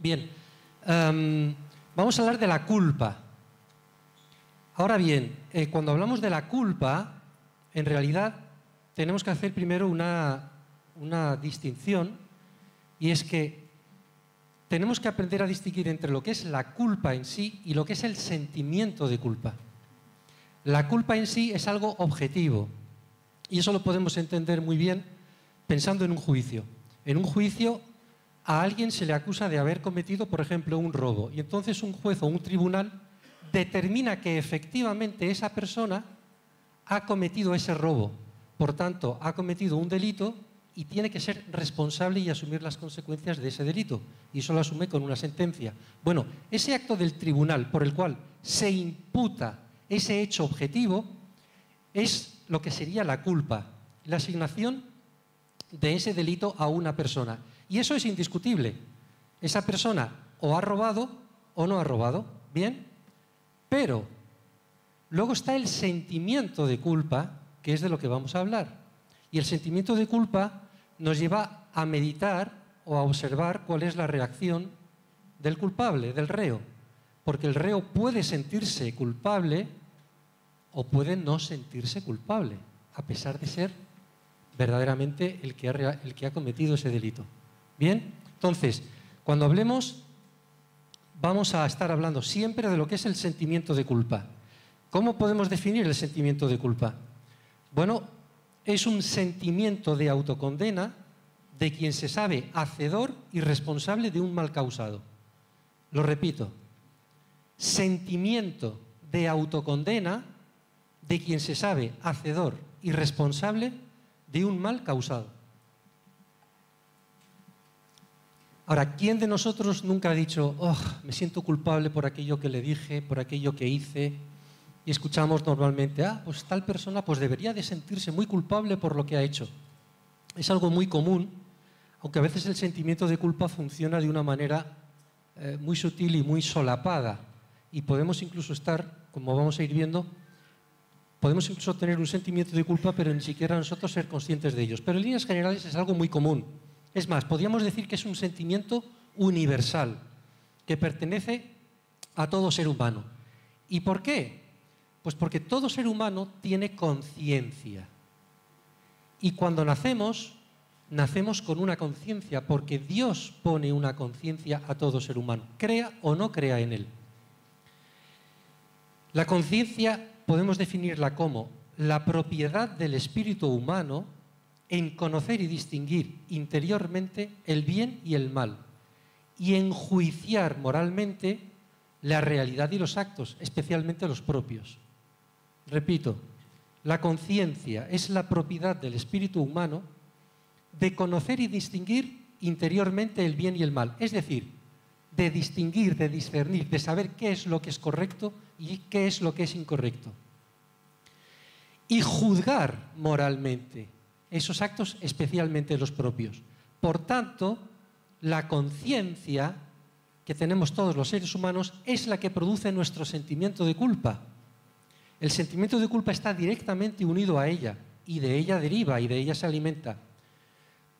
Bien, em, vamos a hablar de la culpa. Ahora bien, eh, cuando hablamos de la culpa, en realidad tenemos que hacer primero una, una distinción y es que tenemos que aprender a distinguir entre lo que es la culpa en sí y lo que es el sentimiento de culpa. La culpa en sí es algo objetivo y eso lo podemos entender muy bien pensando en un juicio. En un juicio a alguien se le acusa de haber cometido, por ejemplo, un robo y entonces un juez o un tribunal determina que efectivamente esa persona ha cometido ese robo, por tanto, ha cometido un delito y tiene que ser responsable y asumir las consecuencias de ese delito. Y eso lo asume con una sentencia. Bueno, ese acto del tribunal por el cual se imputa ese hecho objetivo es lo que sería la culpa, la asignación de ese delito a una persona. Y eso es indiscutible. Esa persona o ha robado o no ha robado. Bien, pero luego está el sentimiento de culpa, que es de lo que vamos a hablar. Y el sentimiento de culpa nos lleva a meditar o a observar cuál es la reacción del culpable, del reo. Porque el reo puede sentirse culpable o puede no sentirse culpable, a pesar de ser verdaderamente el que ha, cometido ese delito. Bien, entonces, cuando hablemos, vamos a estar hablando siempre de lo que es el sentimiento de culpa. ¿Cómo podemos definir el sentimiento de culpa? Bueno, es un sentimiento de autocondena de quien se sabe hacedor y responsable de un mal causado. Lo repito, sentimiento de autocondena de quien se sabe hacedor y responsable de un mal causado. Ahora, ¿quién de nosotros nunca ha dicho, oh, me siento culpable por aquello que le dije, por aquello que hice, y escuchamos normalmente, ah, pues tal persona pues debería de sentirse muy culpable por lo que ha hecho. Es algo muy común, aunque a veces el sentimiento de culpa funciona de una manera eh, muy sutil y muy solapada. Y podemos incluso estar, como vamos a ir viendo, podemos incluso tener un sentimiento de culpa, pero ni siquiera nosotros ser conscientes de ellos. Pero en líneas generales es algo muy común. Es más, podríamos decir que es un sentimiento universal, que pertenece a todo ser humano. ¿Y por qué? Pues porque todo ser humano tiene conciencia. Y cuando nacemos, nacemos con una conciencia, porque Dios pone una conciencia a todo ser humano, crea o no crea en él. La conciencia podemos definirla como la propiedad del espíritu humano en conocer y distinguir interiormente el bien y el mal y enjuiciar moralmente la realidad y los actos, especialmente los propios. Repito, la conciencia es la propiedad del espíritu humano de conocer y distinguir interiormente el bien y el mal. Es decir, de distinguir, de discernir, de saber qué es lo que es correcto y qué es lo que es incorrecto. Y juzgar moralmente esos actos, especialmente los propios. Por tanto, la conciencia que tenemos todos los seres humanos es la que produce nuestro sentimiento de culpa. El sentimiento de culpa está directamente unido a ella y de ella deriva y de ella se alimenta.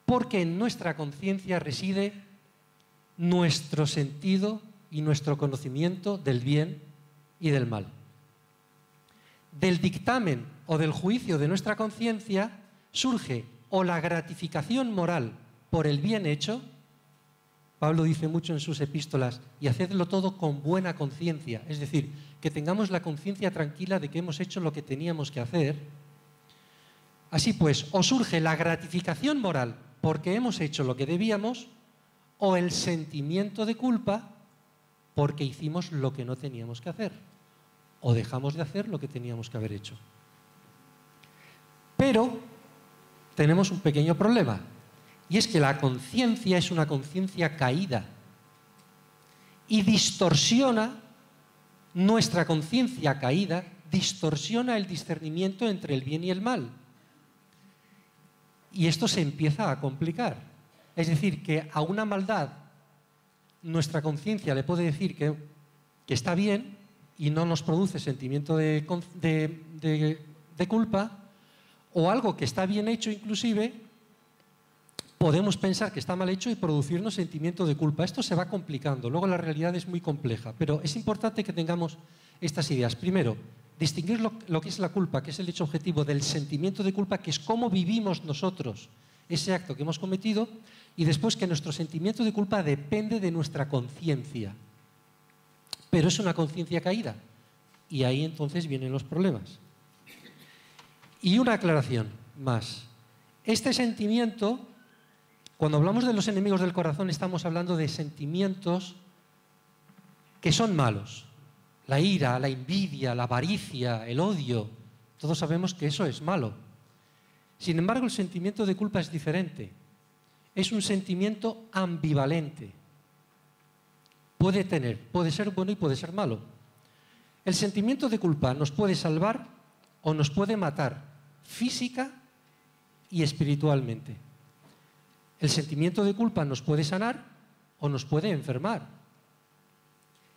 Porque en nuestra conciencia reside nuestro sentido y nuestro conocimiento del bien y del mal. Del dictamen o del juicio de nuestra conciencia surge o la gratificación moral por el bien hecho, Pablo dice mucho en sus epístolas, y hacedlo todo con buena conciencia, es decir, que tengamos la conciencia tranquila de que hemos hecho lo que teníamos que hacer. Así pues, o surge la gratificación moral porque hemos hecho lo que debíamos, o el sentimiento de culpa porque hicimos lo que no teníamos que hacer, o dejamos de hacer lo que teníamos que haber hecho. Pero tenemos un pequeño problema, y es que la conciencia es una conciencia caída y distorsiona nuestra conciencia caída, distorsiona el discernimiento entre el bien y el mal. Y esto se empieza a complicar. Es decir, que a una maldad nuestra conciencia le puede decir que, está bien y no nos produce sentimiento de, culpa, o algo que está bien hecho inclusive podemos pensar que está mal hecho y producirnos sentimiento de culpa. Esto se va complicando, luego la realidad es muy compleja, pero es importante que tengamos estas ideas. Primero, distinguir lo, que es la culpa, que es el hecho objetivo, del sentimiento de culpa, que es cómo vivimos nosotros ese acto que hemos cometido, y después que nuestro sentimiento de culpa depende de nuestra conciencia. Pero es una conciencia caída, y ahí entonces vienen los problemas. Y una aclaración más. Este sentimiento, cuando hablamos de los enemigos del corazón, estamos hablando de sentimientos que son malos. La ira, la envidia, la avaricia, el odio, todos sabemos que eso es malo. Sin embargo, el sentimiento de culpa es diferente. Es un sentimiento ambivalente. Puede tener, puede ser bueno y puede ser malo. El sentimiento de culpa nos puede salvar o nos puede matar física y espiritualmente. El sentimiento de culpa nos puede sanar o nos puede enfermar.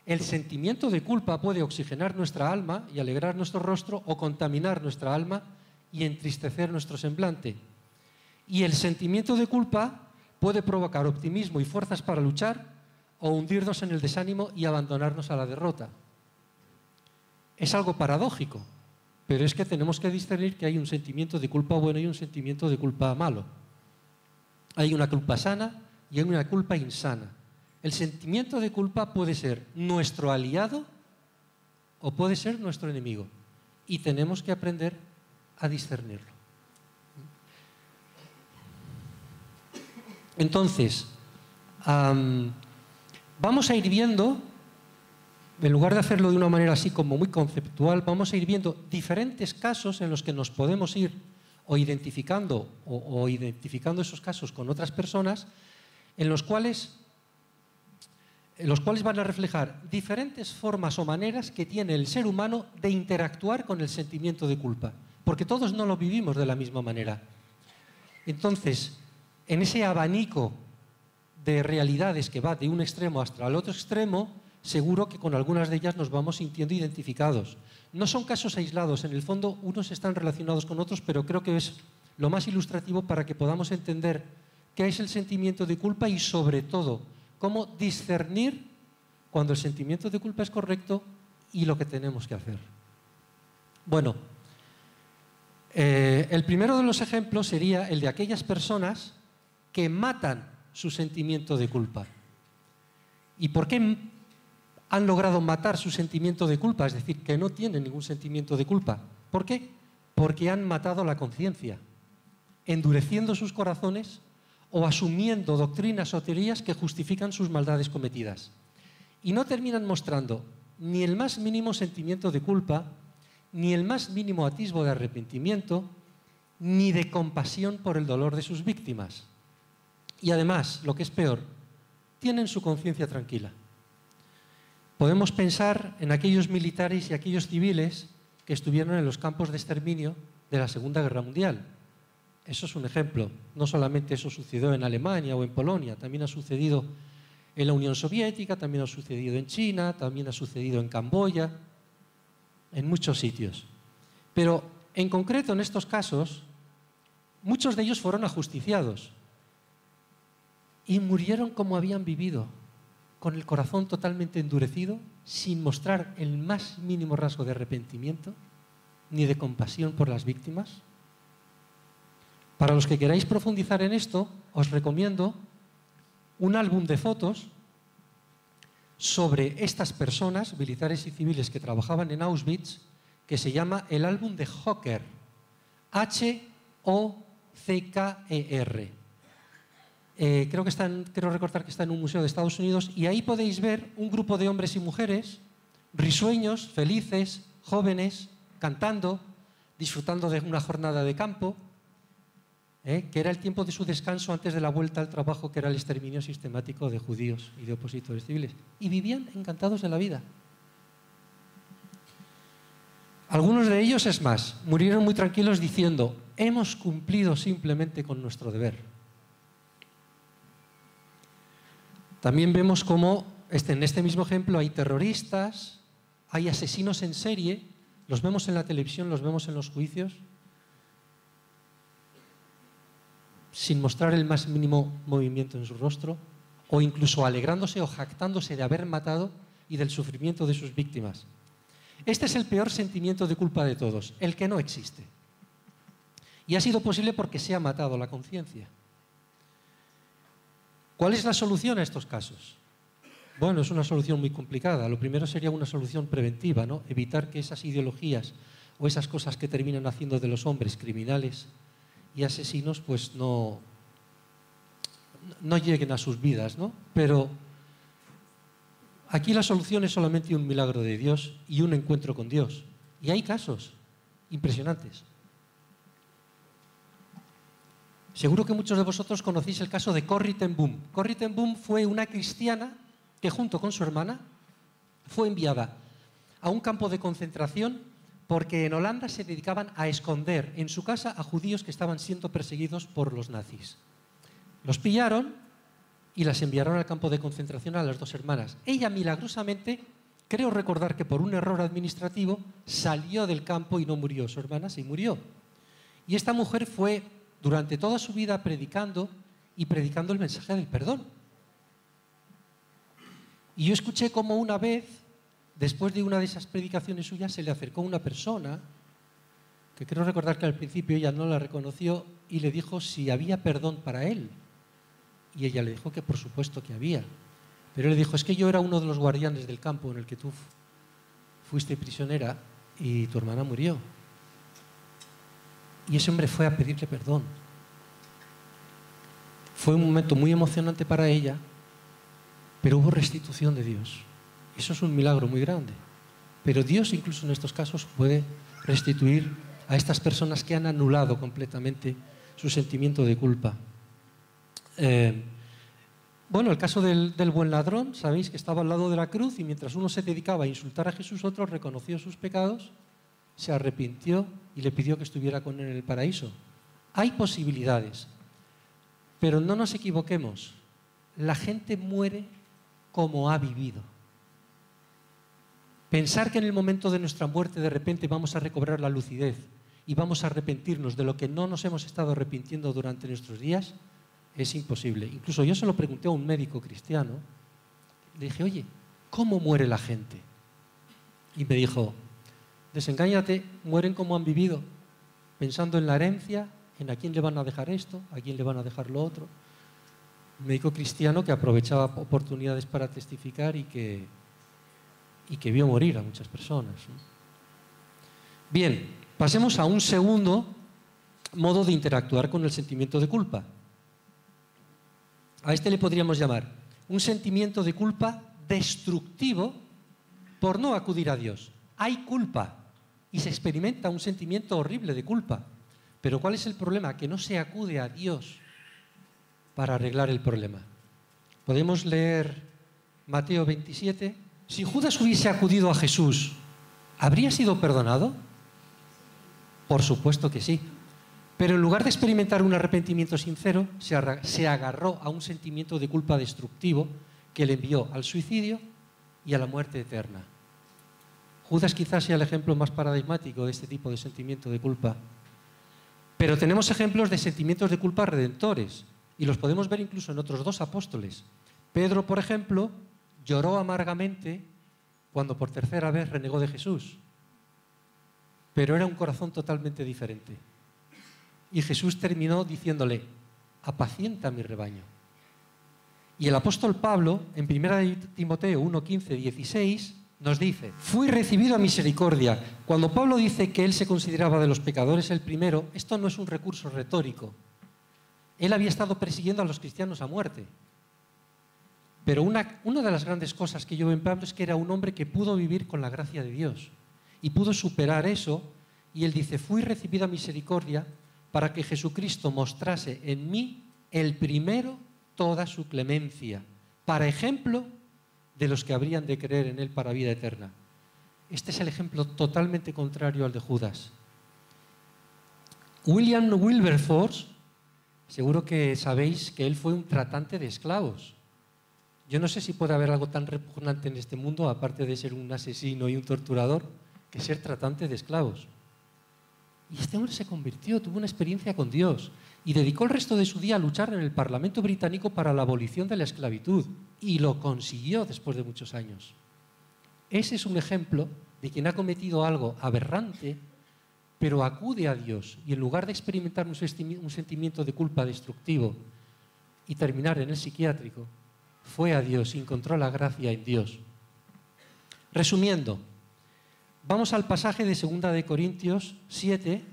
El sentimiento de culpa puede oxigenar nuestra alma y alegrar nuestro rostro o contaminar nuestra alma y entristecer nuestro semblante. Y el sentimiento de culpa puede provocar optimismo y fuerzas para luchar o hundirnos en el desánimo y abandonarnos a la derrota. Es algo paradójico, pero es que tenemos que discernir que hay un sentimiento de culpa bueno y un sentimiento de culpa malo. Hay una culpa sana y hay una culpa insana. El sentimiento de culpa puede ser nuestro aliado o puede ser nuestro enemigo. Y tenemos que aprender a discernirlo. Entonces, vamos a ir viendo en lugar de hacerlo de una manera así como muy conceptual, vamos a ir viendo diferentes casos en los que nos podemos ir o identificando o, identificando esos casos con otras personas, en los cuales en los cuales van a reflejar diferentes formas o maneras que tiene el ser humano de interactuar con el sentimiento de culpa, porque todos no lo vivimos de la misma manera. Entonces, en ese abanico de realidades que va de un extremo hasta el otro extremo, seguro que con algunas de ellas nos vamos sintiendo identificados. No son casos aislados, en el fondo unos están relacionados con otros, pero creo que es lo más ilustrativo para que podamos entender qué es el sentimiento de culpa y sobre todo cómo discernir cuando el sentimiento de culpa es correcto y lo que tenemos que hacer. Bueno, eh, el primero de los ejemplos sería el de aquellas personas que matan su sentimiento de culpa. ¿Y por qué han logrado matar su sentimiento de culpa, es decir, que no tienen ningún sentimiento de culpa. ¿Por qué? Porque han matado la conciencia, endureciendo sus corazones o asumiendo doctrinas o teorías que justifican sus maldades cometidas. Y no terminan mostrando ni el más mínimo sentimiento de culpa, ni el más mínimo atisbo de arrepentimiento, ni de compasión por el dolor de sus víctimas. Y además, lo que es peor, tienen su conciencia tranquila. Podemos pensar en aquellos militares y aquellos civiles que estuvieron en los campos de exterminio de la Segunda Guerra Mundial. Eso es un ejemplo. No solamente eso sucedió en Alemania o en Polonia, también ha sucedido en la Unión Soviética, también ha sucedido en China, también ha sucedido en Camboya, en muchos sitios. Pero en concreto en estos casos, muchos de ellos fueron ajusticiados y murieron como habían vivido con el corazón totalmente endurecido, sin mostrar el más mínimo rasgo de arrepentimiento ni de compasión por las víctimas? Para los que queráis profundizar en esto, os recomiendo un álbum de fotos sobre estas personas, militares y civiles que trabajaban en Auschwitz, que se llama el álbum de Hocker, H-O-C-K-E-R. Eh, creo que están, quiero recordar que está en un museo de Estados Unidos, y ahí podéis ver un grupo de hombres y mujeres risueños, felices, jóvenes, cantando, disfrutando de una jornada de campo, eh, que era el tiempo de su descanso antes de la vuelta al trabajo, que era el exterminio sistemático de judíos y de opositores civiles. Y vivían encantados de la vida. Algunos de ellos, es más, murieron muy tranquilos diciendo, hemos cumplido simplemente con nuestro deber. También vemos cómo este, en este mismo ejemplo hay terroristas, hay asesinos en serie, los vemos en la televisión, los vemos en los juicios. sin mostrar el más mínimo movimiento en su rostro, o incluso alegrándose o jactándose de haber matado y del sufrimiento de sus víctimas. Este es el peor sentimiento de culpa de todos, el que no existe. Y ha sido posible porque se ha matado la conciencia. ¿Cuál es la solución a estos casos? Bueno, es una solución muy complicada. Lo primero sería una solución preventiva, ¿no? Evitar que esas ideologías o esas cosas que terminan haciendo de los hombres criminales y asesinos, pues no, no lleguen a sus vidas, ¿no? Pero aquí la solución es solamente un milagro de Dios y un encuentro con Dios. Y hay casos impresionantes. Seguro que muchos de vosotros conocéis el caso de Corrie ten Boom. Corrie ten Boom fue una cristiana que junto con su hermana fue enviada a un campo de concentración porque en Holanda se dedicaban a esconder en su casa a judíos que estaban siendo perseguidos por los nazis. Los pillaron y las enviaron al campo de concentración a las dos hermanas. Ella milagrosamente, creo recordar que por un error administrativo, salió del campo y no murió. Su hermana sí murió. Y esta mujer fue durante toda su vida predicando y predicando el mensaje del perdón. Y yo escuché como una vez, después de una de esas predicaciones suyas, se le acercó una persona, que creo recordar que al principio ella no la reconoció, y le dijo si había perdón para él. Y ella le dijo que por supuesto que había. Pero él le dijo, es que yo era uno de los guardianes del campo en el que tú fuiste prisionera y tu hermana murió. Y ese hombre fue a pedirle perdón. Fue un momento muy emocionante para ella, pero hubo restitución de Dios. Eso es un milagro muy grande. Pero Dios incluso en estos casos puede restituir a estas personas que han anulado completamente su sentimiento de culpa. Eh, bueno, el caso del, del, buen ladrón, sabéis que estaba al lado de la cruz y mientras uno se dedicaba a insultar a Jesús, otro reconoció sus pecados, se arrepintió y le pidió que estuviera con él en el paraíso. Hay posibilidades, pero no nos equivoquemos. La gente muere como ha vivido. Pensar que en el momento de nuestra muerte de repente vamos a recobrar la lucidez y vamos a arrepentirnos de lo que no nos hemos estado arrepintiendo durante nuestros días es imposible. Incluso yo se lo pregunté a un médico cristiano. Le dije, oye, ¿cómo muere la gente? Y me dijo, desengáñate, mueren como han vivido, pensando en la herencia, en a quién le van a dejar esto, a quién le van a dejar lo otro. Un médico cristiano que aprovechaba oportunidades para testificar y que, y que vio morir a muchas personas. Bien, pasemos a un segundo modo de interactuar con el sentimiento de culpa. A este le podríamos llamar un sentimiento de culpa destructivo por no acudir a Dios. Hay culpa y se experimenta un sentimiento horrible de culpa. Pero ¿cuál es el problema? Que no se acude a Dios para arreglar el problema. Podemos leer Mateo 27. Si Judas hubiese acudido a Jesús, ¿habría sido perdonado? Por supuesto que sí. Pero en lugar de experimentar un arrepentimiento sincero, se agarró a un sentimiento de culpa destructivo que le envió al suicidio y a la muerte eterna. Judas quizás sea el ejemplo más paradigmático de este tipo de sentimiento de culpa. Pero tenemos ejemplos de sentimientos de culpa redentores y los podemos ver incluso en otros dos apóstoles. Pedro, por ejemplo, lloró amargamente cuando por tercera vez renegó de Jesús, pero era un corazón totalmente diferente. Y Jesús terminó diciéndole, apacienta mi rebaño. Y el apóstol Pablo, en 1 Timoteo 1, 15, 16, nos dice, fui recibido a misericordia. Cuando Pablo dice que él se consideraba de los pecadores el primero, esto no es un recurso retórico. Él había estado persiguiendo a los cristianos a muerte. Pero una, una de las grandes cosas que yo veo en Pablo es que era un hombre que pudo vivir con la gracia de Dios y pudo superar eso. Y él dice, fui recibido a misericordia para que Jesucristo mostrase en mí el primero toda su clemencia, para ejemplo de los que habrían de creer en él para vida eterna. Este es el ejemplo totalmente contrario al de Judas. William Wilberforce, seguro que sabéis que él fue un tratante de esclavos. Yo no sé si puede haber algo tan repugnante en este mundo, aparte de ser un asesino y un torturador, que ser tratante de esclavos. Y este hombre se convirtió, tuvo una experiencia con Dios y dedicó el resto de su día a luchar en el Parlamento británico para la abolición de la esclavitud. Y lo consiguió después de muchos años. Ese es un ejemplo de quien ha cometido algo aberrante, pero acude a Dios y en lugar de experimentar un sentimiento de culpa destructivo y terminar en el psiquiátrico, fue a Dios y encontró la gracia en Dios. Resumiendo, vamos al pasaje de 2 de Corintios 7,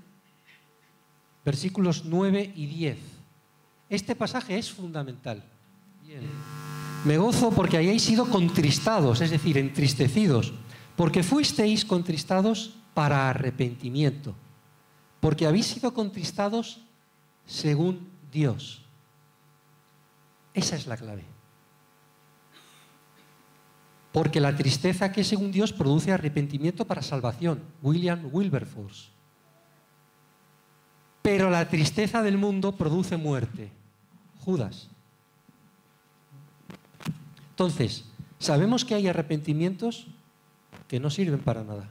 versículos 9 y 10. Este pasaje es fundamental. Me gozo porque hayáis sido contristados, es decir, entristecidos, porque fuisteis contristados para arrepentimiento, porque habéis sido contristados según Dios. Esa es la clave. Porque la tristeza que según Dios produce arrepentimiento para salvación. William Wilberforce. Pero la tristeza del mundo produce muerte. Judas. Entonces, sabemos que hay arrepentimientos que no sirven para nada.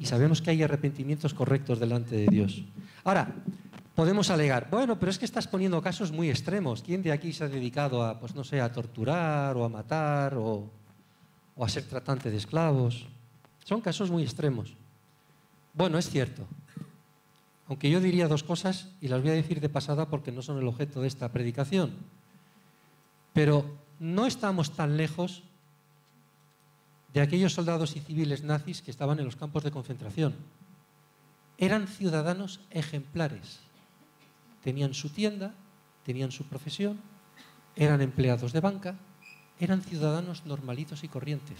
Y sabemos que hay arrepentimientos correctos delante de Dios. Ahora, podemos alegar, bueno, pero es que estás poniendo casos muy extremos. ¿Quién de aquí se ha dedicado a, pues no sé, a torturar o a matar o, o a ser tratante de esclavos? Son casos muy extremos. Bueno, es cierto. Aunque yo diría dos cosas y las voy a decir de pasada porque no son el objeto de esta predicación. Pero no estamos tan lejos de aquellos soldados y civiles nazis que estaban en los campos de concentración. Eran ciudadanos ejemplares tenían su tienda, tenían su profesión, eran empleados de banca, eran ciudadanos normalitos y corrientes.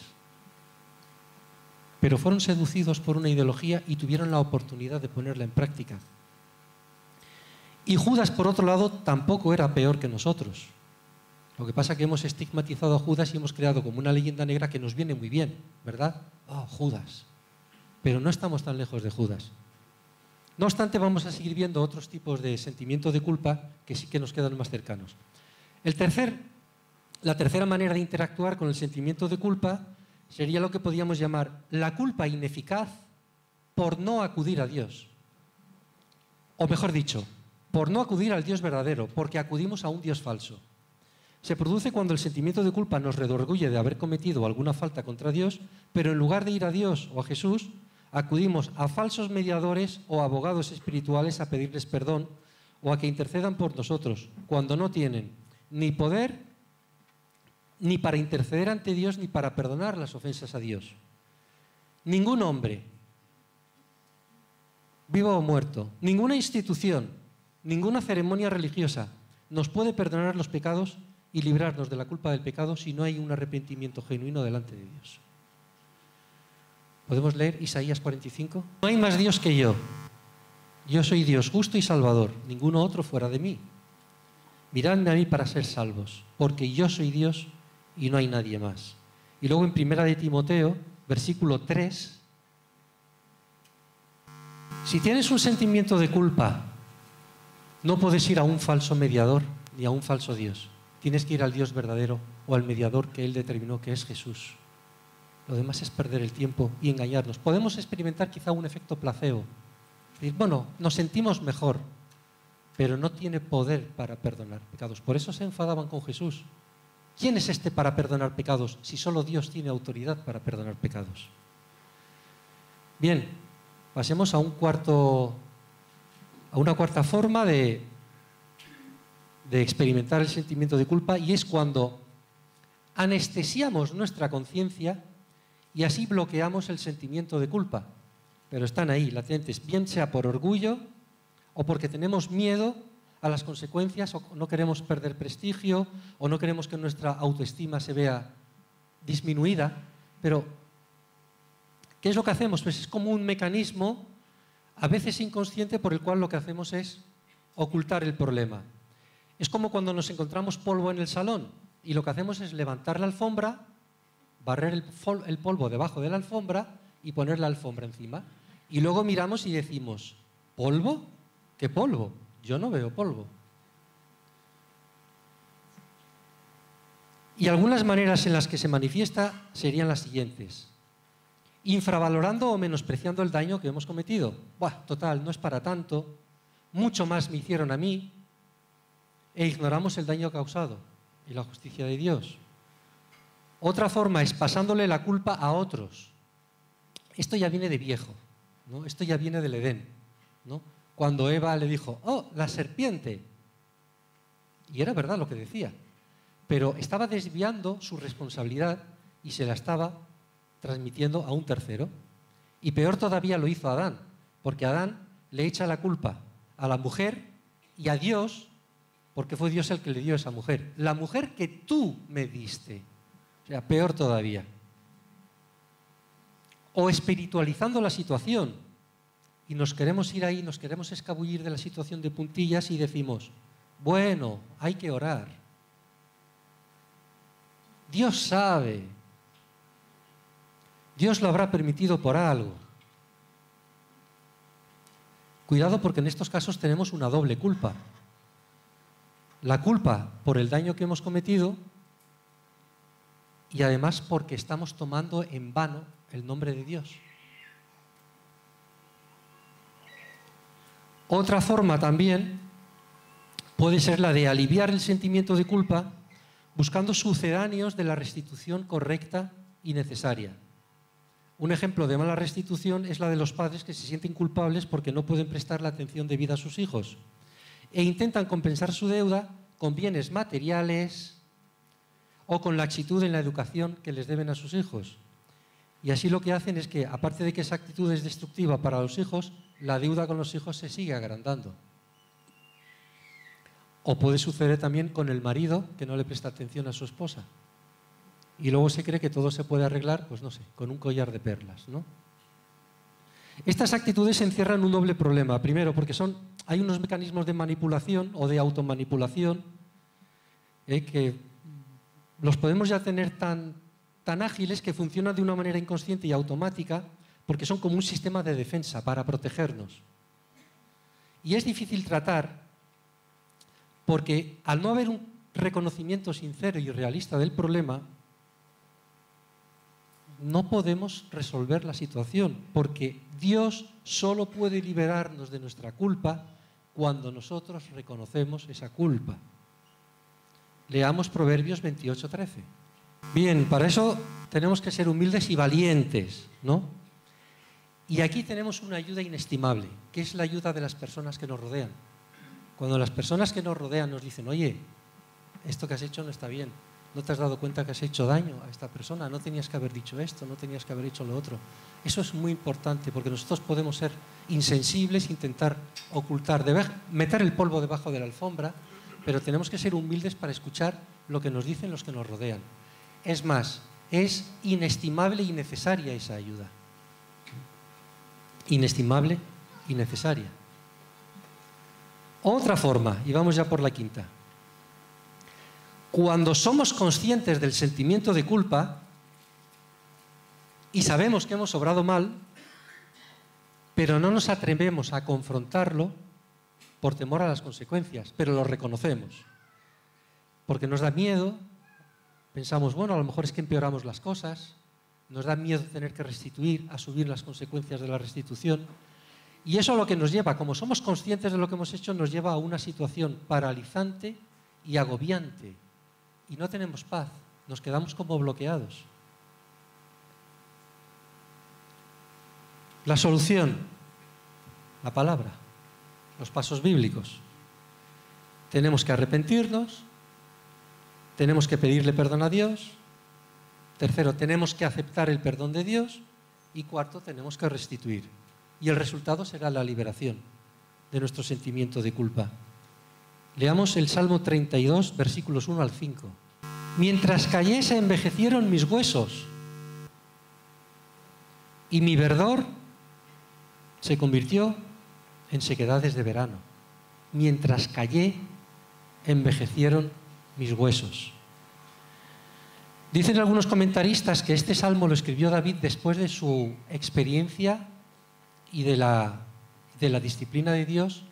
Pero fueron seducidos por una ideología y tuvieron la oportunidad de ponerla en práctica. Y Judas, por otro lado, tampoco era peor que nosotros. Lo que pasa es que hemos estigmatizado a Judas y hemos creado como una leyenda negra que nos viene muy bien, ¿verdad? Oh, Judas. Pero no estamos tan lejos de Judas. No obstante, vamos a seguir viendo otros tipos de sentimientos de culpa que sí que nos quedan más cercanos. El tercer, la tercera manera de interactuar con el sentimiento de culpa sería lo que podríamos llamar la culpa ineficaz por no acudir a Dios. O mejor dicho, por no acudir al Dios verdadero, porque acudimos a un Dios falso. Se produce cuando el sentimiento de culpa nos redorgulle de haber cometido alguna falta contra Dios, pero en lugar de ir a Dios o a Jesús, acudimos a falsos mediadores o abogados espirituales a pedirles perdón o a que intercedan por nosotros, cuando no tienen ni poder ni para interceder ante Dios ni para perdonar las ofensas a Dios. Ningún hombre, vivo o muerto, ninguna institución, ninguna ceremonia religiosa nos puede perdonar los pecados y librarnos de la culpa del pecado si no hay un arrepentimiento genuino delante de Dios. ¿Podemos leer Isaías 45? No hay más Dios que yo. Yo soy Dios justo y salvador, ninguno otro fuera de mí. Miradme a mí para ser salvos, porque yo soy Dios y no hay nadie más. Y luego en Primera de Timoteo, versículo 3, si tienes un sentimiento de culpa, no puedes ir a un falso mediador ni a un falso Dios. Tienes que ir al Dios verdadero o al mediador que Él determinó que es Jesús. Lo demás es perder el tiempo y engañarnos. Podemos experimentar quizá un efecto placebo. Bueno, nos sentimos mejor, pero no tiene poder para perdonar pecados. Por eso se enfadaban con Jesús. ¿Quién es este para perdonar pecados si solo Dios tiene autoridad para perdonar pecados? Bien, pasemos a un cuarto a una cuarta forma de, de experimentar el sentimiento de culpa y es cuando anestesiamos nuestra conciencia y así bloqueamos el sentimiento de culpa. Pero están ahí, latentes, bien sea por orgullo o porque tenemos miedo a las consecuencias o no queremos perder prestigio o no queremos que nuestra autoestima se vea disminuida. Pero, ¿qué es lo que hacemos? Pues es como un mecanismo, a veces inconsciente, por el cual lo que hacemos es ocultar el problema. Es como cuando nos encontramos polvo en el salón y lo que hacemos es levantar la alfombra barrer el, polvo debajo de la alfombra y poner la alfombra encima. Y luego miramos y decimos, ¿polvo? ¿Qué polvo? Yo no veo polvo. Y algunas maneras en las que se manifiesta serían las siguientes. infravalorando o menospreciando el daño que hemos cometido. Buah, total, no es para tanto, mucho más me hicieron a mí, e ignoramos el daño causado y la justicia de Dios. Otra forma es pasándole la culpa a otros. Esto ya viene de viejo, ¿no? esto ya viene del Edén. ¿no? Cuando Eva le dijo, oh, la serpiente. Y era verdad lo que decía, pero estaba desviando su responsabilidad y se la estaba transmitiendo a un tercero. Y peor todavía lo hizo Adán, porque Adán le echa la culpa a la mujer y a Dios, porque fue Dios el que le dio a esa mujer. La mujer que tú me diste. O sea, peor todavía. O espiritualizando la situación. Y nos queremos ir ahí, nos queremos escabullir de la situación de puntillas y decimos, bueno, hay que orar. Dios sabe, Dios lo habrá permitido por algo. Cuidado porque en estos casos tenemos una doble culpa. La culpa por el daño que hemos cometido y además porque estamos tomando en vano el nombre de Dios. Otra forma también puede ser la de aliviar el sentimiento de culpa buscando sucedáneos de la restitución correcta y necesaria. Un ejemplo de mala restitución es la de los padres que se sienten culpables porque no pueden prestar la atención debida a sus hijos e intentan compensar su deuda con bienes materiales o con la actitud en la educación que les deben a sus hijos. Y así lo que hacen es que, aparte de que esa actitud es destructiva para los hijos, la deuda con los hijos se sigue agrandando. O puede suceder también con el marido que no le presta atención a su esposa y luego se cree que todo se puede arreglar, pues no sé, con un collar de perlas, ¿no? Estas actitudes encierran un doble problema. Primero, porque son, hay unos mecanismos de manipulación o de automanipulación eh, que los podemos ya tener tan, tan ágiles que funcionan de una manera inconsciente y automática porque son como un sistema de defensa para protegernos. Y es difícil tratar porque al no haber un reconocimiento sincero y realista del problema, no podemos resolver la situación, porque Dios solo puede liberarnos de nuestra culpa cuando nosotros reconocemos esa culpa. Leamos Proverbios 28:13. Bien, para eso tenemos que ser humildes y valientes, ¿no? Y aquí tenemos una ayuda inestimable, que es la ayuda de las personas que nos rodean. Cuando las personas que nos rodean nos dicen, oye, esto que has hecho no está bien, no te has dado cuenta que has hecho daño a esta persona, no tenías que haber dicho esto, no tenías que haber hecho lo otro. Eso es muy importante porque nosotros podemos ser insensibles, intentar ocultar, meter el polvo debajo de la alfombra, pero tenemos que ser humildes para escuchar lo que nos dicen los que nos rodean. Es más, es inestimable y necesaria esa ayuda. Inestimable y necesaria. Otra forma, y vamos ya por la quinta cuando somos conscientes del sentimiento de culpa y sabemos que hemos obrado mal, pero no nos atrevemos a confrontarlo por temor a las consecuencias, pero lo reconocemos. Porque nos da miedo, pensamos, bueno, a lo mejor es que empeoramos las cosas, nos da miedo tener que restituir, asumir las consecuencias de la restitución. Y eso lo que nos lleva, como somos conscientes de lo que hemos hecho, nos lleva a una situación paralizante y agobiante y no tenemos paz, nos quedamos como bloqueados. La solución, la palabra, los pasos bíblicos. Tenemos que arrepentirnos, tenemos que pedirle perdón a Dios, tercero, tenemos que aceptar el perdón de Dios y cuarto, tenemos que restituir. Y el resultado será la liberación de nuestro sentimiento de culpa. Leamos el Salmo 32, versículos 1 al 5. Mientras callé se envejecieron mis huesos y mi verdor se convirtió en sequedades de verano. Mientras callé envejecieron mis huesos. Dicen algunos comentaristas que este salmo lo escribió David después de su experiencia y de la, de la disciplina de Dios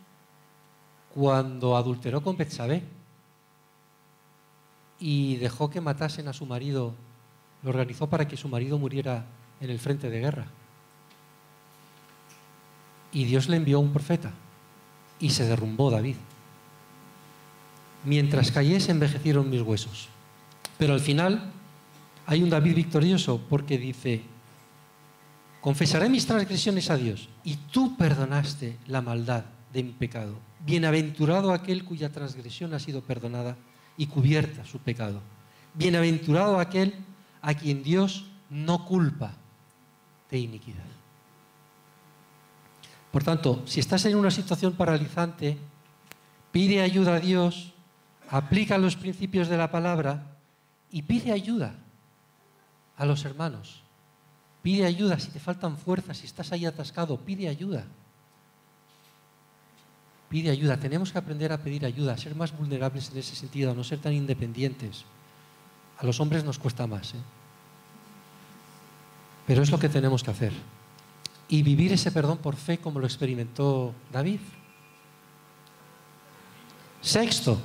cuando adulteró con Betsabé y dejó que matasen a su marido, lo organizó para que su marido muriera en el frente de guerra. Y Dios le envió un profeta y se derrumbó David. Mientras callé se envejecieron mis huesos. Pero al final hay un David victorioso porque dice, confesaré mis transgresiones a Dios y tú perdonaste la maldad de mi pecado. Bienaventurado aquel cuya transgresión ha sido perdonada y cubierta su pecado. Bienaventurado aquel a quien Dios no culpa de iniquidad. Por tanto, si estás en una situación paralizante, pide ayuda a Dios, aplica los principios de la palabra y pide ayuda a los hermanos. Pide ayuda si te faltan fuerzas, si estás ahí atascado, pide ayuda. Pide ayuda. Tenemos que aprender a pedir ayuda, a ser más vulnerables en ese sentido, a no ser tan independientes. A los hombres nos cuesta más. ¿eh? Pero es lo que tenemos que hacer. Y vivir ese perdón por fe como lo experimentó David. Sexto,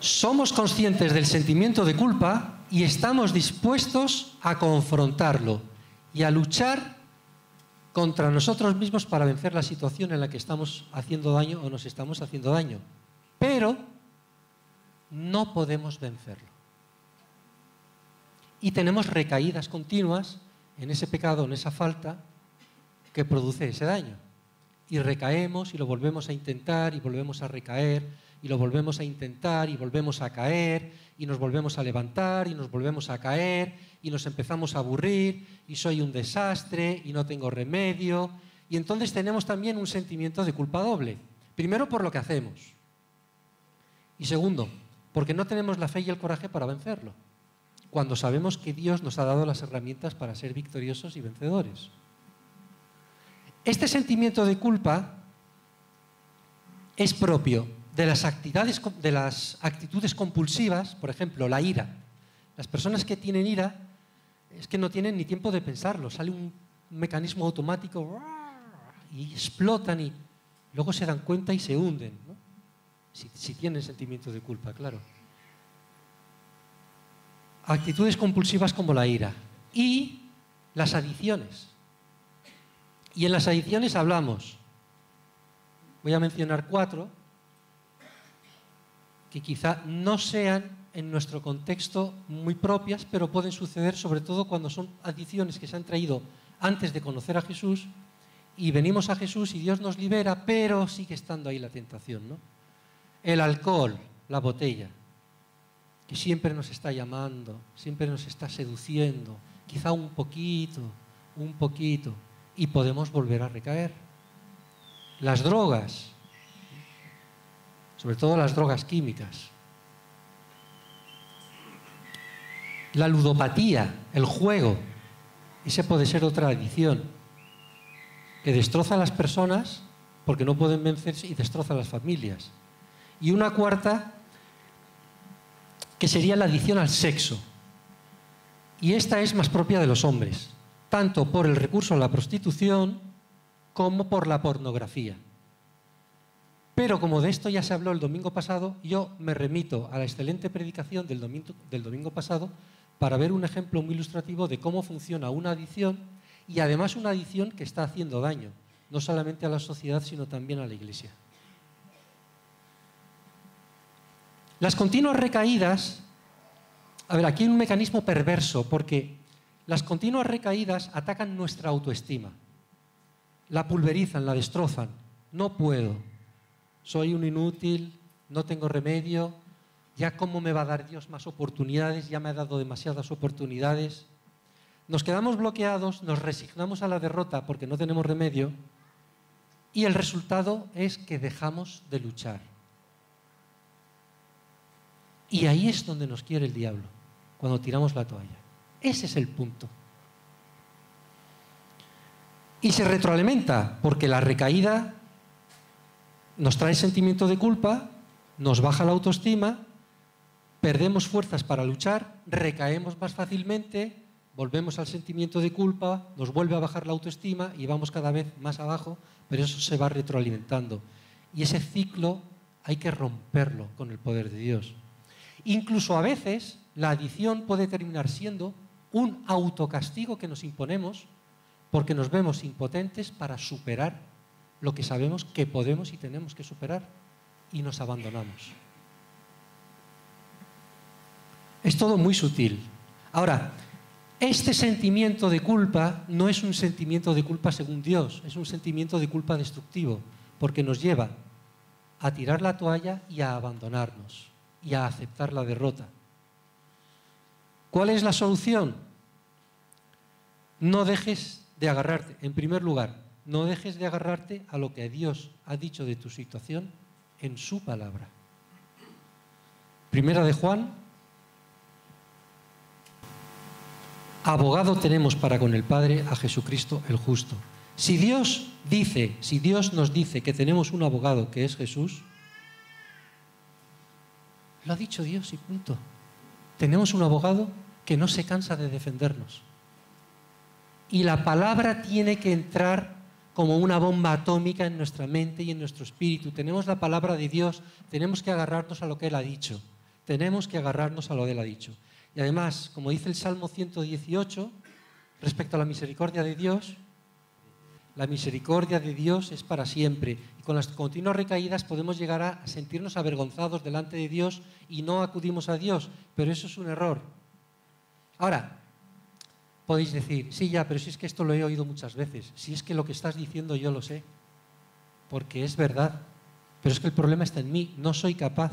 somos conscientes del sentimiento de culpa y estamos dispuestos a confrontarlo y a luchar contra nosotros mismos para vencer la situación en la que estamos haciendo daño o nos estamos haciendo daño. Pero no podemos vencerlo. Y tenemos recaídas continuas en ese pecado, en esa falta que produce ese daño. Y recaemos y lo volvemos a intentar y volvemos a recaer y lo volvemos a intentar y volvemos a caer y nos volvemos a levantar y nos volvemos a caer y nos empezamos a aburrir y soy un desastre y no tengo remedio. Y entonces tenemos también un sentimiento de culpa doble. Primero por lo que hacemos. Y segundo, porque no tenemos la fe y el coraje para vencerlo. Cuando sabemos que Dios nos ha dado las herramientas para ser victoriosos y vencedores. Este sentimiento de culpa es propio de las, actividades, de las actitudes compulsivas, por ejemplo, la ira. Las personas que tienen ira es que no tienen ni tiempo de pensarlo, sale un mecanismo automático y explotan y luego se dan cuenta y se hunden, si, si tienen sentimiento de culpa, claro. Actitudes compulsivas como la ira y las adicciones. Y en las adicciones hablamos, voy a mencionar cuatro, que quizá no sean en nuestro contexto muy propias, pero pueden suceder sobre todo cuando son adicciones que se han traído antes de conocer a Jesús y venimos a Jesús y Dios nos libera, pero sigue estando ahí la tentación. ¿no? El alcohol, la botella, que siempre nos está llamando, siempre nos está seduciendo, quizá un poquito, un poquito, y podemos volver a recaer. Las drogas, sobre todo las drogas químicas. La ludopatía, el juego, ese puede ser otra adicción que destroza a las personas porque no pueden vencerse y destroza a las familias. Y una cuarta que sería la adicción al sexo. Y esta es más propia de los hombres, tanto por el recurso a la prostitución como por la pornografía. Pero como de esto ya se habló el domingo pasado, yo me remito a la excelente predicación del domingo, pasado para ver un ejemplo muy ilustrativo de cómo funciona una adicción y además una adicción que está haciendo daño, no solamente a la sociedad, sino también a la iglesia. Las continuas recaídas, a ver, aquí hay un mecanismo perverso, porque las continuas recaídas atacan nuestra autoestima, la pulverizan, la destrozan. No puedo, soy un inútil, no tengo remedio, ya cómo me va a dar Dios más oportunidades, ya me ha dado demasiadas oportunidades. Nos quedamos bloqueados, nos resignamos a la derrota porque no tenemos remedio y el resultado es que dejamos de luchar. Y ahí es donde nos quiere el diablo, cuando tiramos la toalla. Ese es el punto. Y se retroalimenta porque la recaída nos trae sentimiento de culpa, nos baja la autoestima, perdemos fuerzas para luchar, recaemos más fácilmente, volvemos al sentimiento de culpa, nos vuelve a bajar la autoestima y vamos cada vez más abajo, pero eso se va retroalimentando. Y ese ciclo hay que romperlo con el poder de Dios. Incluso a veces la adicción puede terminar siendo un autocastigo que nos imponemos porque nos vemos impotentes para superar lo que sabemos que podemos y tenemos que superar y nos abandonamos. Es todo muy sutil. Ahora, este sentimiento de culpa no es un sentimiento de culpa según Dios, es un sentimiento de culpa destructivo, porque nos lleva a tirar la toalla y a abandonarnos y a aceptar la derrota. ¿Cuál es la solución? No dejes de agarrarte, en primer lugar, no dejes de agarrarte a lo que Dios ha dicho de tu situación en su palabra. Primera de Juan, abogado tenemos para con el Padre a Jesucristo el justo. Si Dios dice, si Dios nos dice que tenemos un abogado que es Jesús, lo ha dicho Dios y punto. Tenemos un abogado que no se cansa de defendernos. Y la palabra tiene que entrar como una bomba atómica en nuestra mente y en nuestro espíritu. Tenemos la palabra de Dios, tenemos que agarrarnos a lo que Él ha dicho. Tenemos que agarrarnos a lo que Él ha dicho. Y además, como dice el Salmo 118, respecto a la misericordia de Dios, la misericordia de Dios es para siempre. Y con las continuas recaídas podemos llegar a sentirnos avergonzados delante de Dios y no acudimos a Dios. Pero eso es un error. Ahora, podéis decir, sí, ya, pero si es que esto lo he oído muchas veces. Si es que lo que estás diciendo yo lo sé. Porque es verdad. Pero es que el problema está en mí. No soy capaz.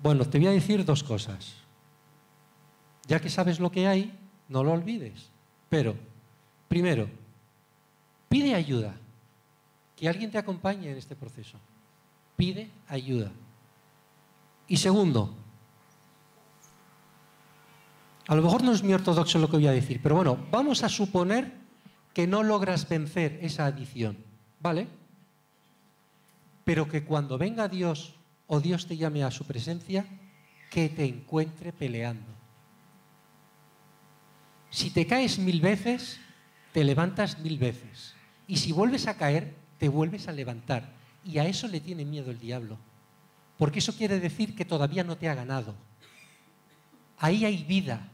Bueno, te voy a decir dos cosas. Ya que sabes lo que hay, no lo olvides. Pero, primero, pide ayuda. Que alguien te acompañe en este proceso. Pide ayuda. Y segundo, a lo mejor no es muy ortodoxo lo que voy a decir, pero bueno, vamos a suponer que no logras vencer esa adicción, ¿vale? Pero que cuando venga Dios o Dios te llame a su presencia, que te encuentre peleando. Si te caes mil veces, te levantas mil veces. Y si vuelves a caer, te vuelves a levantar. Y a eso le tiene miedo el diablo. Porque eso quiere decir que todavía no te ha ganado. Ahí hay vida.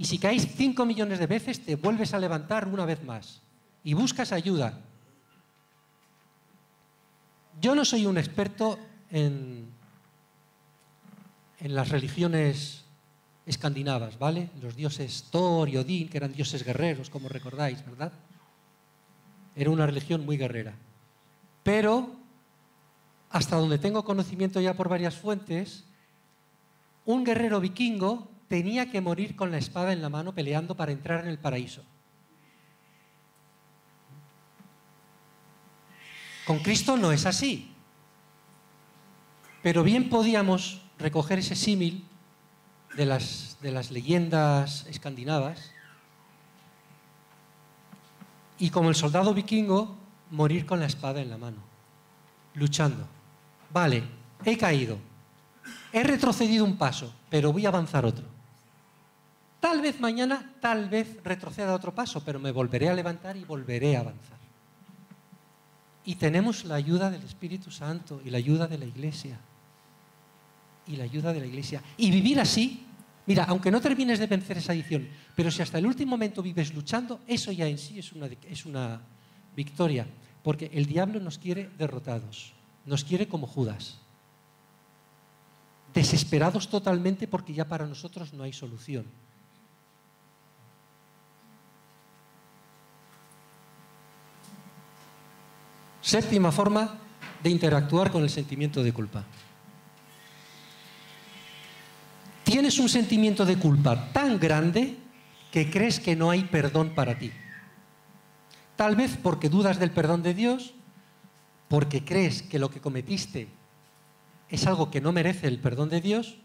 Y si caes cinco millones de veces, te vuelves a levantar una vez más. Y buscas ayuda. Yo no soy un experto en, en las religiones escandinavas, ¿vale? Los dioses Thor y Odín, que eran dioses guerreros, como recordáis, ¿verdad? Era una religión muy guerrera. Pero, hasta donde tengo conocimiento ya por varias fuentes, un guerrero vikingo tenía que morir con la espada en la mano peleando para entrar en el paraíso. Con Cristo no es así. Pero bien podíamos recoger ese símil de las, de las leyendas escandinavas y como el soldado vikingo, morir con la espada en la mano, luchando. Vale, he caído, he retrocedido un paso, pero voy a avanzar otro. Tal vez mañana, tal vez retroceda otro paso, pero me volveré a levantar y volveré a avanzar. Y tenemos la ayuda del Espíritu Santo y la ayuda de la Iglesia. Y la ayuda de la Iglesia. Y vivir así, mira, aunque no termines de vencer esa adicción, pero si hasta el último momento vives luchando, eso ya en sí es una, es una victoria. Porque el diablo nos quiere derrotados, nos quiere como Judas. Desesperados totalmente porque ya para nosotros no hay solución. Séptima forma de interactuar con el sentimiento de culpa. Tienes un sentimiento de culpa tan grande que crees que no hay perdón para ti. Tal vez porque dudas del perdón de Dios, porque crees que lo que cometiste es algo que no merece el perdón de Dios,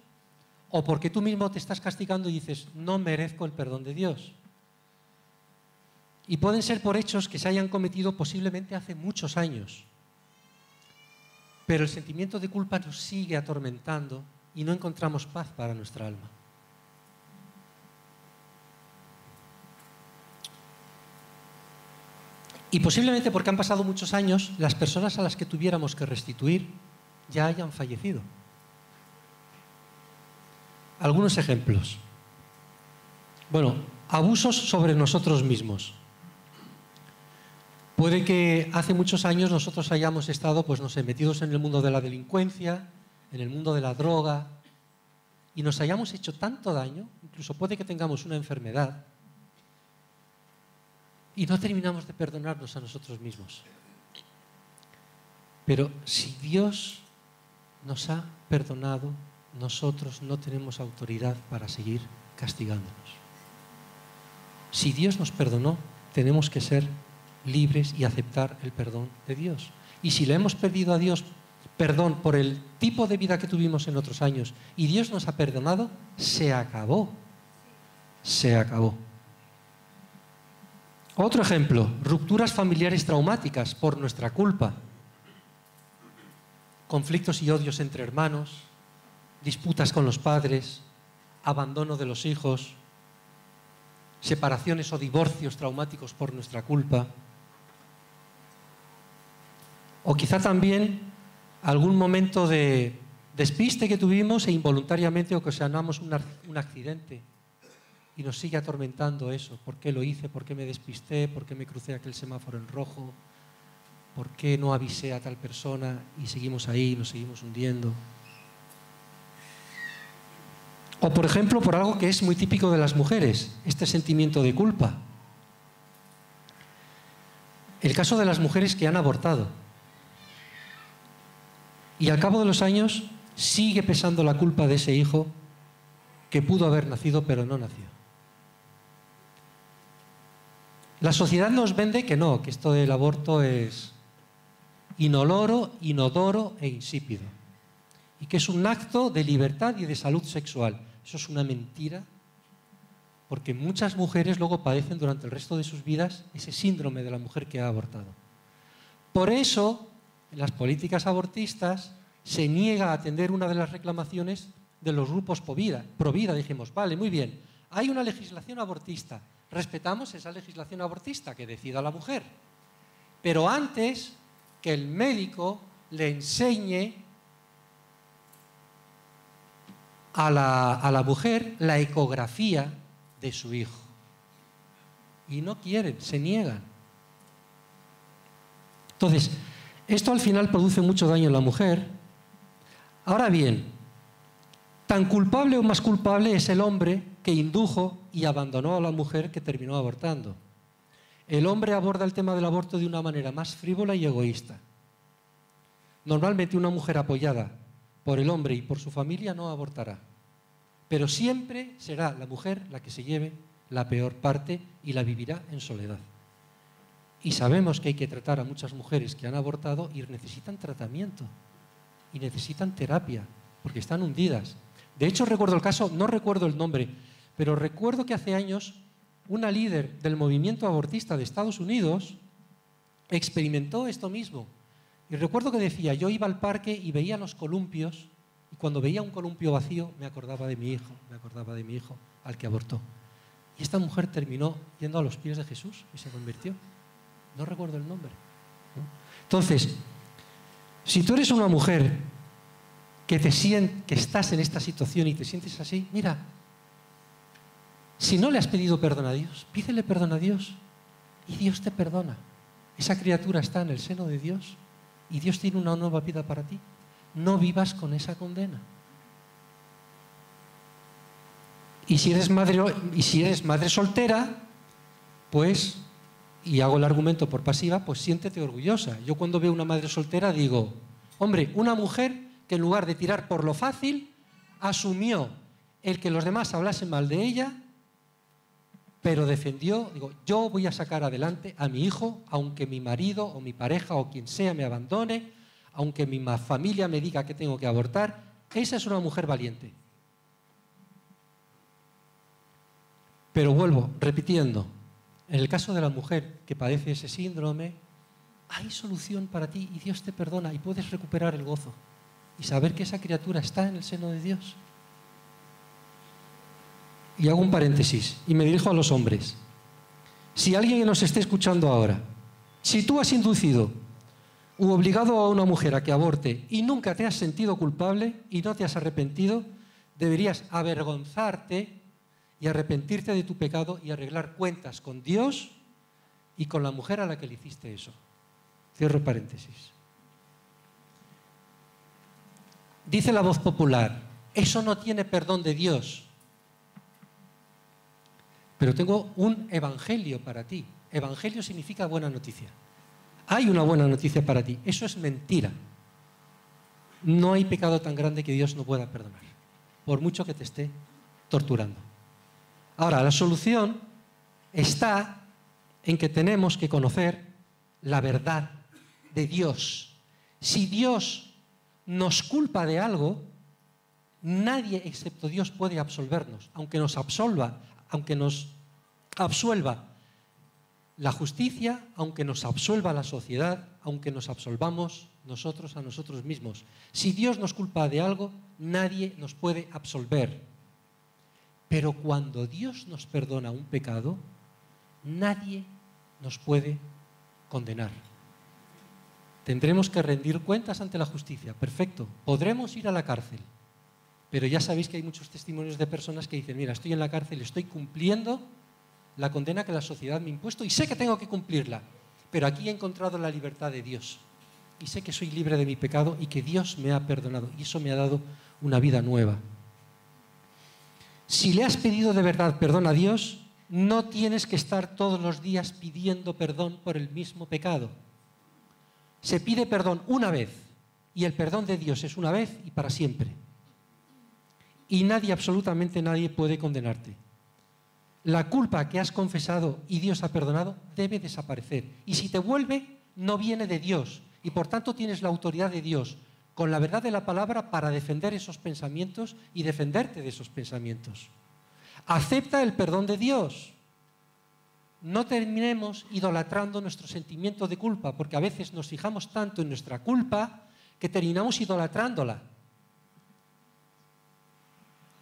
o porque tú mismo te estás castigando y dices, no merezco el perdón de Dios. Y pueden ser por hechos que se hayan cometido posiblemente hace muchos años. Pero el sentimiento de culpa nos sigue atormentando y no encontramos paz para nuestra alma. Y posiblemente porque han pasado muchos años, las personas a las que tuviéramos que restituir ya hayan fallecido. algunos ejemplos. Bueno, abusos sobre nosotros mismos. Puede que hace muchos años nosotros hayamos estado, pues no sé, metidos en el mundo de la delincuencia, en el mundo de la droga, y nos hayamos hecho tanto daño, incluso puede que tengamos una enfermedad, y no terminamos de perdonarnos a nosotros mismos. Pero si Dios nos ha perdonado, nosotros no tenemos autoridad para seguir castigándonos. Si Dios nos perdonó, tenemos que ser libres y aceptar el perdón de Dios. Y si le hemos pedido a Dios perdón por el tipo de vida que tuvimos en otros años y Dios nos ha perdonado, se acabó. Se acabó. Otro ejemplo, rupturas familiares traumáticas por nuestra culpa. Conflictos y odios entre hermanos, disputas con los padres, abandono de los hijos, separaciones o divorcios traumáticos por nuestra culpa. O quizá también algún momento de despiste que tuvimos e involuntariamente ocasionamos un, accidente y nos sigue atormentando eso. ¿Por qué lo hice? ¿Por qué me despisté? ¿Por qué me crucé aquel semáforo en rojo? ¿Por qué no avisé a tal persona y seguimos ahí, nos seguimos hundiendo? O por ejemplo, por algo que es muy típico de las mujeres, este sentimiento de culpa. El caso de las mujeres que han abortado. Y al cabo de los años sigue pesando la culpa de ese hijo que pudo haber nacido pero no nació. La sociedad nos vende que no, que esto del aborto es inoloro, inodoro e insípido. Y que es un acto de libertad y de salud sexual. Eso es una mentira, porque muchas mujeres luego padecen durante el resto de sus vidas ese síndrome de la mujer que ha abortado. Por eso las políticas abortistas se niega a atender una de las reclamaciones de los grupos pro vida. Pro vida dijimos, vale, muy bien, hay una legislación abortista, respetamos esa legislación abortista que decida la mujer. Pero antes que el médico le enseñe a la, a la mujer la ecografía de su hijo. Y no quieren, se niegan. Entonces, esto al final produce mucho daño en la mujer. Ahora bien, tan culpable o más culpable es el hombre que indujo y abandonó a la mujer que terminó abortando. El hombre aborda el tema del aborto de una manera más frívola y egoísta. Normalmente una mujer apoyada por el hombre y por su familia no abortará, pero siempre será la mujer la que se lleve la peor parte y la vivirá en soledad. Y sabemos que hay que tratar a muchas mujeres que han abortado y necesitan tratamiento y necesitan terapia porque están hundidas. De hecho, recuerdo el caso, no recuerdo el nombre, pero recuerdo que hace años una líder del movimiento abortista de Estados Unidos experimentó esto mismo. Y recuerdo que decía, yo iba al parque y veía los columpios y cuando veía un columpio vacío me acordaba de mi hijo, me acordaba de mi hijo al que abortó. Y esta mujer terminó yendo a los pies de Jesús y se convirtió no recuerdo el nombre. Entonces, si tú eres una mujer que te que estás en esta situación y te sientes así, mira, si no le has pedido perdón a Dios, pídele perdón a Dios y Dios te perdona. Esa criatura está en el seno de Dios y Dios tiene una nueva vida para ti. No vivas con esa condena. Y si eres madre, y si eres madre soltera, pues y hago el argumento por pasiva, pues siéntete orgullosa. Yo cuando veo una madre soltera digo, hombre, una mujer que en lugar de tirar por lo fácil, asumió el que los demás hablasen mal de ella, pero defendió, digo, yo voy a sacar adelante a mi hijo, aunque mi marido o mi pareja o quien sea me abandone, aunque mi familia me diga que tengo que abortar, esa es una mujer valiente. Pero vuelvo, repitiendo, en el caso de la mujer que padece ese síndrome, hay solución para ti y Dios te perdona y puedes recuperar el gozo y saber que esa criatura está en el seno de Dios. Y hago un paréntesis y me dirijo a los hombres. Si alguien nos esté escuchando ahora, si tú has inducido u obligado a una mujer a que aborte y nunca te has sentido culpable y no te has arrepentido, deberías avergonzarte y arrepentirte de tu pecado y arreglar cuentas con Dios y con la mujer a la que le hiciste eso. Cierro paréntesis. Dice la voz popular, eso no tiene perdón de Dios. Pero tengo un evangelio para ti. Evangelio significa buena noticia. Hay una buena noticia para ti. Eso es mentira. No hay pecado tan grande que Dios no pueda perdonar, por mucho que te esté torturando. Ahora, la solución está en que tenemos que conocer la verdad de Dios. Si Dios nos culpa de algo, nadie excepto Dios puede absolvernos, aunque nos absolva, aunque nos absuelva la justicia, aunque nos absuelva la sociedad, aunque nos absolvamos nosotros a nosotros mismos. Si Dios nos culpa de algo, nadie nos puede absolver. Pero cuando Dios nos perdona un pecado, nadie nos puede condenar. Tendremos que rendir cuentas ante la justicia. Perfecto. Podremos ir a la cárcel. Pero ya sabéis que hay muchos testimonios de personas que dicen, mira, estoy en la cárcel, estoy cumpliendo la condena que la sociedad me ha impuesto y sé que tengo que cumplirla. Pero aquí he encontrado la libertad de Dios. Y sé que soy libre de mi pecado y que Dios me ha perdonado. Y eso me ha dado una vida nueva. Si le has pedido de verdad perdón a Dios, no tienes que estar todos los días pidiendo perdón por el mismo pecado se pide perdón una vez y el perdón de Dios es una vez y para siempre. Y nadie, absolutamente nadie puede condenarte. La culpa que has confesado y Dios ha perdonado debe desaparecer. Y si te vuelve, no viene de Dios. Y por tanto tienes la autoridad de Dios con la verdad de la palabra para defender esos pensamientos y defenderte de esos pensamientos. Acepta el perdón de Dios no terminemos idolatrando nuestro sentimiento de culpa, porque a veces nos fijamos tanto en nuestra culpa que terminamos idolatrándola.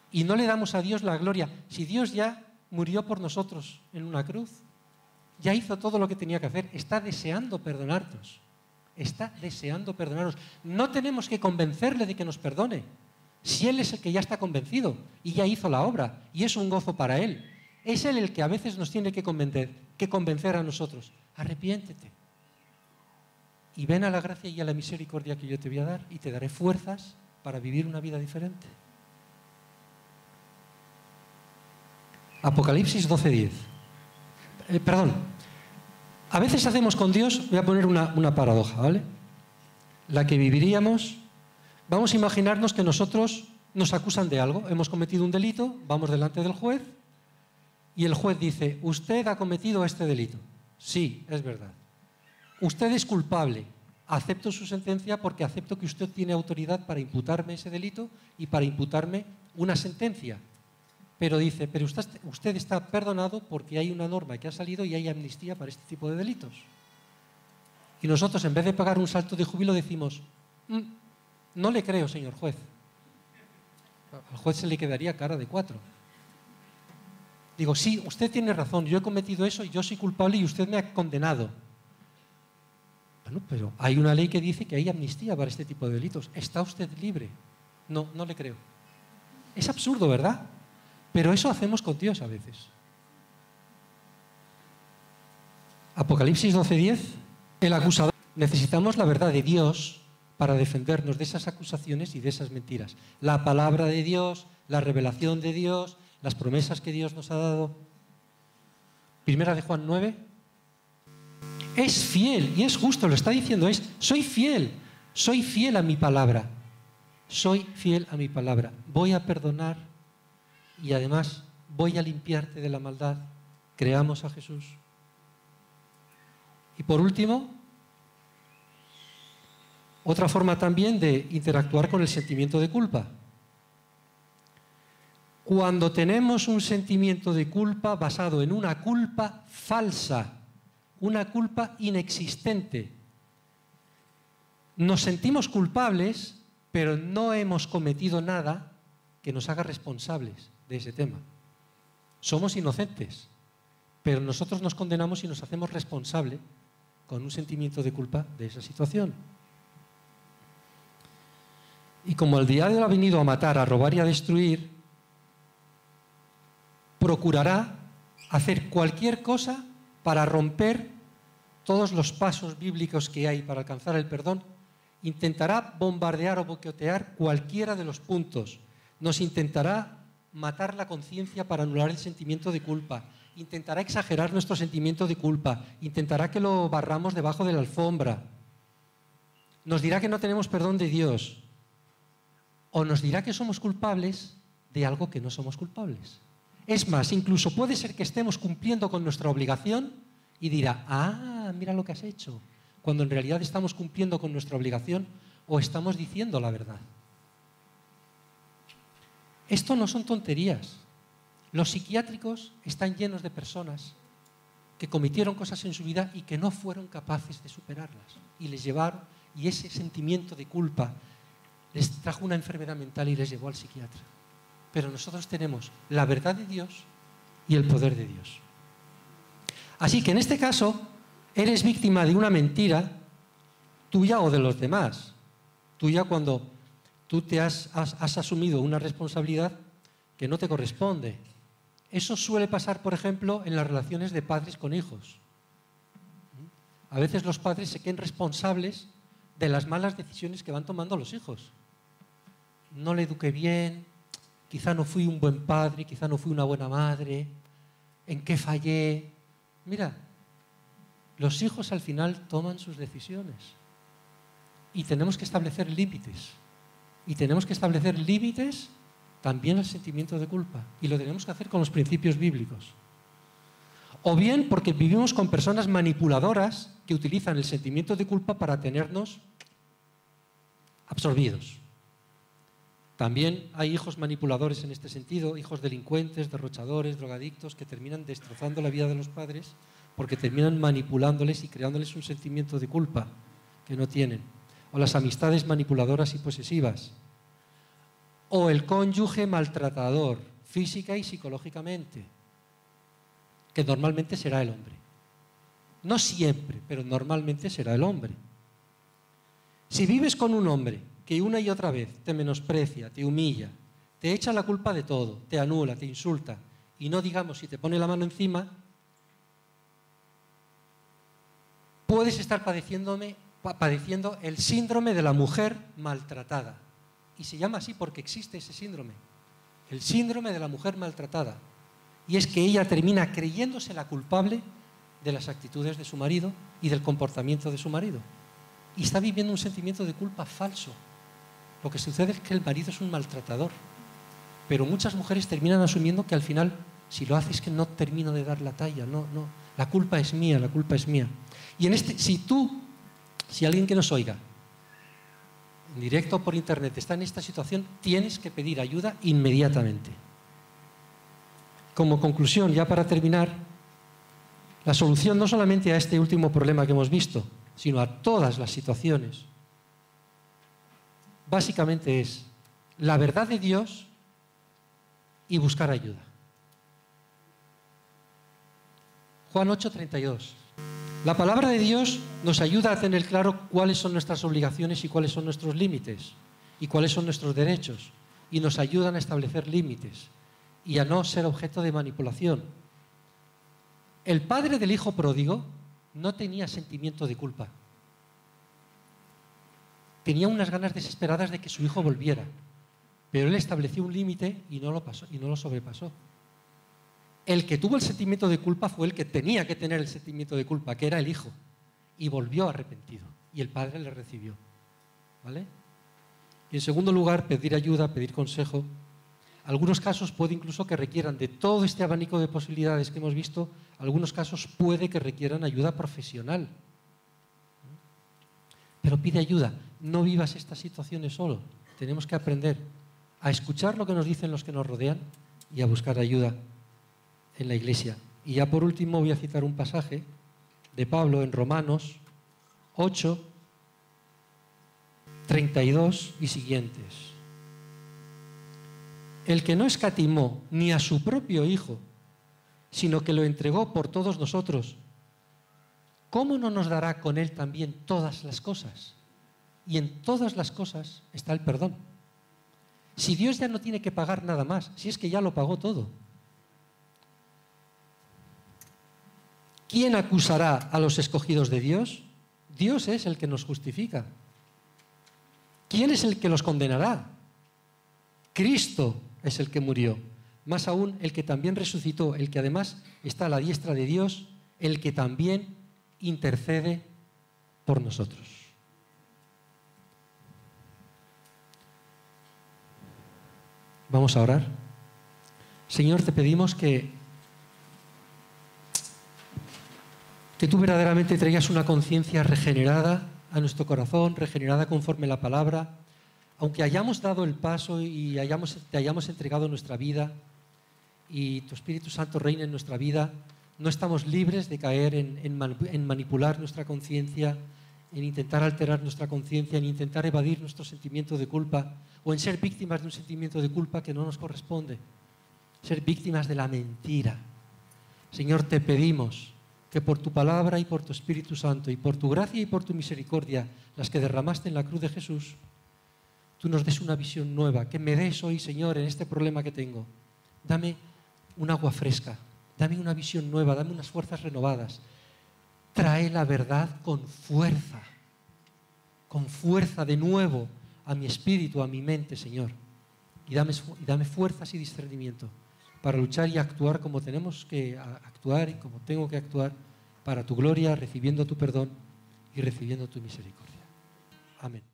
Y no le damos a Dios la gloria. Si Dios ya murió por nosotros en una cruz, ya hizo todo lo que tenía que hacer, está deseando perdonarnos. Está deseando perdonarnos. No tenemos que convencerle de que nos perdone. Si Él es el que ya está convencido y ya hizo la obra y es un gozo para Él. Es Él el que a veces nos tiene que convencer, que convencer a nosotros. Arrepiéntete. Y ven a la gracia y a la misericordia que yo te voy a dar y te daré fuerzas para vivir una vida diferente. Apocalipsis 12:10. Eh, perdón. A veces hacemos con Dios, voy a poner una, una paradoja, ¿vale? La que viviríamos, vamos a imaginarnos que nosotros nos acusan de algo, hemos cometido un delito, vamos delante del juez y el juez dice, usted ha cometido este delito. Sí, es verdad. Usted es culpable. Acepto su sentencia porque acepto que usted tiene autoridad para imputarme ese delito y para imputarme una sentencia. Pero dice, pero usted, usted está perdonado porque hay una norma que ha salido y hay amnistía para este tipo de delitos. Y nosotros, en vez de pagar un salto de jubilo, decimos, mm, no le creo, señor juez. Al juez se le quedaría cara de cuatro. Digo, sí, usted tiene razón, yo he cometido eso yo soy culpable y usted me ha condenado. Bueno, pero hay una ley que dice que hay amnistía para este tipo de delitos. ¿Está usted libre? No, no le creo. Es absurdo, ¿verdad? Pero eso hacemos con Dios a veces. Apocalipsis 12:10, el acusador. Necesitamos la verdad de Dios para defendernos de esas acusaciones y de esas mentiras. La palabra de Dios, la revelación de Dios, las promesas que Dios nos ha dado. Primera de Juan 9. Es fiel y es justo, lo está diciendo, es, soy fiel, soy fiel a mi palabra, soy fiel a mi palabra. Voy a perdonar y además voy a limpiarte de la maldad. Creamos a Jesús. Y por último, otra forma también de interactuar con el sentimiento de culpa. Cuando tenemos un sentimiento de culpa basado en una culpa falsa, una culpa inexistente, nos sentimos culpables, pero no hemos cometido nada que nos haga responsables de ese tema. Somos inocentes, pero nosotros nos condenamos y nos hacemos responsables con un sentimiento de culpa de esa situación. Y como el diablo ha venido a matar, a robar y a destruir, procurará hacer cualquier cosa para romper todos los pasos bíblicos que hay para alcanzar el perdón. Intentará bombardear o boquetear cualquiera de los puntos. Nos intentará matar la conciencia para anular el sentimiento de culpa. Intentará exagerar nuestro sentimiento de culpa. Intentará que lo barramos debajo de la alfombra. Nos dirá que no tenemos perdón de Dios. O nos dirá que somos culpables de algo que no somos culpables. Es más, incluso puede ser que estemos cumpliendo con nuestra obligación y dirá, ah, mira lo que has hecho, cuando en realidad estamos cumpliendo con nuestra obligación o estamos diciendo la verdad. Esto no son tonterías. Los psiquiátricos están llenos de personas que cometieron cosas en su vida y que no fueron capaces de superarlas. Y les llevaron, y ese sentimiento de culpa les trajo una enfermedad mental y les llevó al psiquiatra pero nosotros tenemos la verdad de Dios y el poder de Dios. Así que en este caso, eres víctima de una mentira tuya o de los demás. Tuya cuando tú te has, has, asumido una responsabilidad que no te corresponde. Eso suele pasar, por ejemplo, en las relaciones de padres con hijos. A veces los padres se queden responsables de las malas decisiones que van tomando los hijos. No le eduqué bien, quizá no fui un buen padre, quizá no fui una buena madre, en qué fallé. Mira, los hijos al final toman sus decisiones y tenemos que establecer límites. Y tenemos que establecer límites también al sentimiento de culpa. Y lo tenemos que hacer con los principios bíblicos. O bien porque vivimos con personas manipuladoras que utilizan el sentimiento de culpa para tenernos absorbidos. También hay hijos manipuladores en este sentido, hijos delincuentes, derrochadores, drogadictos, que terminan destrozando la vida de los padres porque terminan manipulándoles y creándoles un sentimiento de culpa que no tienen. O las amistades manipuladoras y posesivas. O el cónyuge maltratador, física y psicológicamente, que normalmente será el hombre. No siempre, pero normalmente será el hombre. Si vives con un hombre que una y otra vez te menosprecia, te humilla, te echa la culpa de todo, te anula, te insulta, y no digamos si te pone la mano encima, puedes estar padeciendo el síndrome de la mujer maltratada. Y se llama así porque existe ese síndrome, el síndrome de la mujer maltratada. Y es que ella termina creyéndose la culpable de las actitudes de su marido y del comportamiento de su marido. Y está viviendo un sentimiento de culpa falso, lo que sucede es que el marido es un maltratador. Pero muchas mujeres terminan asumiendo que al final, si lo hace es que no termino de dar la talla. No, no. La culpa es mía, la culpa es mía. Y en este, si tú, si alguien que nos oiga, en directo o por internet, está en esta situación, tienes que pedir ayuda inmediatamente. Como conclusión, ya para terminar, la solución no solamente a este último problema que hemos visto, sino a todas las situaciones básicamente es la verdad de Dios y buscar ayuda. Juan 8:32. La palabra de Dios nos ayuda a tener claro cuáles son nuestras obligaciones y cuáles son nuestros límites y cuáles son nuestros derechos y nos ayudan a establecer límites y a no ser objeto de manipulación. El padre del hijo pródigo no tenía sentimiento de culpa tenía unas ganas desesperadas de que su hijo volviera, pero él estableció un límite y no lo pasó y no lo sobrepasó. El que tuvo el sentimiento de culpa fue el que tenía que tener el sentimiento de culpa, que era el hijo, y volvió arrepentido y el padre le recibió. ¿Vale? Y en segundo lugar, pedir ayuda, pedir consejo. Algunos casos puede incluso que requieran de todo este abanico de posibilidades que hemos visto, algunos casos puede que requieran ayuda profesional. Pero pide ayuda, no vivas estas situaciones solo. Tenemos que aprender a escuchar lo que nos dicen los que nos rodean y a buscar ayuda en la iglesia. Y ya por último voy a citar un pasaje de Pablo en Romanos 8, 32 y siguientes. El que no escatimó ni a su propio Hijo, sino que lo entregó por todos nosotros, ¿cómo no nos dará con Él también todas las cosas? Y en todas las cosas está el perdón. Si Dios ya no tiene que pagar nada más, si es que ya lo pagó todo. ¿Quién acusará a los escogidos de Dios? Dios es el que nos justifica. ¿Quién es el que los condenará? Cristo es el que murió. Más aún, el que también resucitó, el que además está a la diestra de Dios, el que también intercede por nosotros. Vamos a orar. Señor, te pedimos que, que tú verdaderamente traigas una conciencia regenerada a nuestro corazón, regenerada conforme la palabra, aunque hayamos dado el paso y hayamos, te hayamos entregado nuestra vida y tu Espíritu Santo reina en nuestra vida, no estamos libres de caer en, en manipular nuestra conciencia, en intentar alterar nuestra conciencia, en intentar evadir nuestro sentimiento de culpa o en ser víctimas de un sentimiento de culpa que no nos corresponde. Ser víctimas de la mentira. Señor, te pedimos que por tu palabra y por tu Espíritu Santo y por tu gracia y por tu misericordia, las que derramaste en la cruz de Jesús, tú nos des una visión nueva, que me des hoy, Señor, en este problema que tengo. Dame un agua fresca, dame una visión nueva, dame unas fuerzas renovadas, trae la verdad con fuerza, con fuerza de nuevo a mi espíritu, a mi mente, Señor. Y dame, dame fuerzas y discernimiento para luchar y actuar como tenemos que actuar y como tengo que actuar para tu gloria, recibiendo tu perdón y recibiendo tu misericordia. Amén.